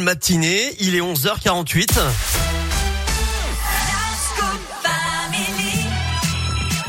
matinée, il est 11h48.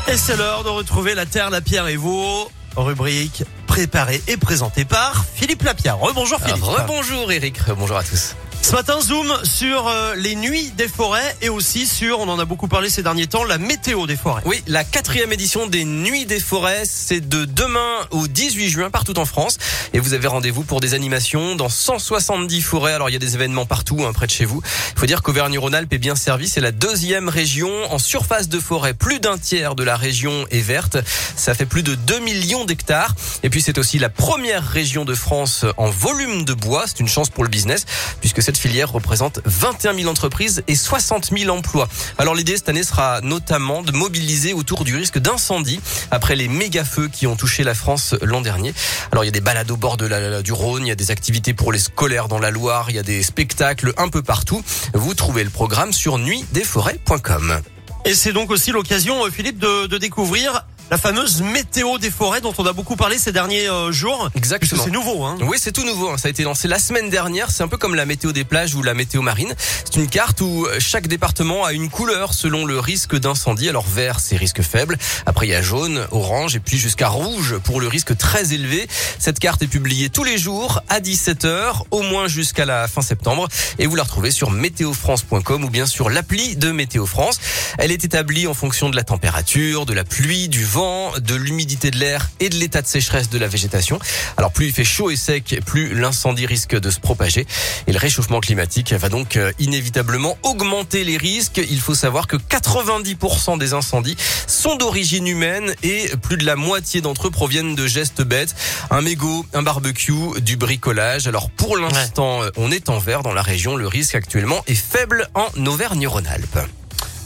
Et c'est l'heure de retrouver la Terre, la Pierre et vous. Rubrique préparée et présentée par Philippe Lapierre. Rebonjour Philippe. Rebonjour Eric, bonjour à tous. Ce matin, zoom sur euh, les nuits des forêts et aussi sur, on en a beaucoup parlé ces derniers temps, la météo des forêts. Oui, la quatrième édition des Nuits des forêts, c'est de demain au 18 juin partout en France. Et vous avez rendez-vous pour des animations dans 170 forêts. Alors il y a des événements partout, hein, près de chez vous. Il faut dire qu'Auvergne-Rhône-Alpes est bien servi. C'est la deuxième région en surface de forêt. Plus d'un tiers de la région est verte. Ça fait plus de 2 millions d'hectares. Et puis c'est aussi la première région de France en volume de bois. C'est une chance pour le business puisque cette filière représente 21 000 entreprises et 60 000 emplois. Alors l'idée cette année sera notamment de mobiliser autour du risque d'incendie après les méga feux qui ont touché la France l'an dernier. Alors il y a des balades au bord de la, du Rhône, il y a des activités pour les scolaires dans la Loire, il y a des spectacles un peu partout. Vous trouvez le programme sur nuitdesforêts.com. Et c'est donc aussi l'occasion, euh, Philippe, de, de découvrir la fameuse météo des forêts dont on a beaucoup parlé ces derniers euh, jours. Exactement. C'est nouveau, hein. Oui, c'est tout nouveau. Hein. Ça a été lancé la semaine dernière. C'est un peu comme la météo des plages ou la météo marine. C'est une carte où chaque département a une couleur selon le risque d'incendie. Alors vert, c'est risque faible. Après, il y a jaune, orange et puis jusqu'à rouge pour le risque très élevé. Cette carte est publiée tous les jours à 17h, au moins jusqu'à la fin septembre. Et vous la retrouvez sur météofrance.com ou bien sur l'appli de Météo France. Elle est établie en fonction de la température, de la pluie, du vent, de l'humidité de l'air et de l'état de sécheresse de la végétation. Alors plus il fait chaud et sec, plus l'incendie risque de se propager. Et le réchauffement climatique va donc euh, inévitablement augmenter les risques. Il faut savoir que 90% des incendies sont d'origine humaine et plus de la moitié d'entre eux proviennent de gestes bêtes. Un mégot, un barbecue, du bricolage. Alors pour l'instant, ouais. on est en vert dans la région. Le risque actuellement est faible en Auvergne-Rhône-Alpes.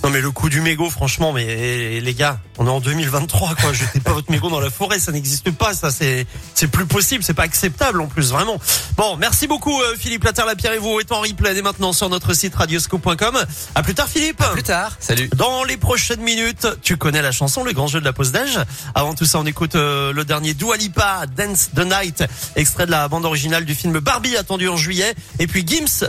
Non mais le coup du mégot, franchement, mais les gars, on est en 2023 quoi. Jetez pas votre mégot dans la forêt, ça n'existe pas, ça c'est c'est plus possible, c'est pas acceptable en plus, vraiment. Bon, merci beaucoup euh, Philippe Laterre Lapierre et vous est en replay dès maintenant sur notre site radioscope.com. À plus tard Philippe. À plus tard. Salut. Dans les prochaines minutes, tu connais la chanson, le grand jeu de la pause d'âge. Avant tout ça, on écoute euh, le dernier Dua Lipa, Dance the Night, extrait de la bande originale du film Barbie attendu en juillet, et puis Gims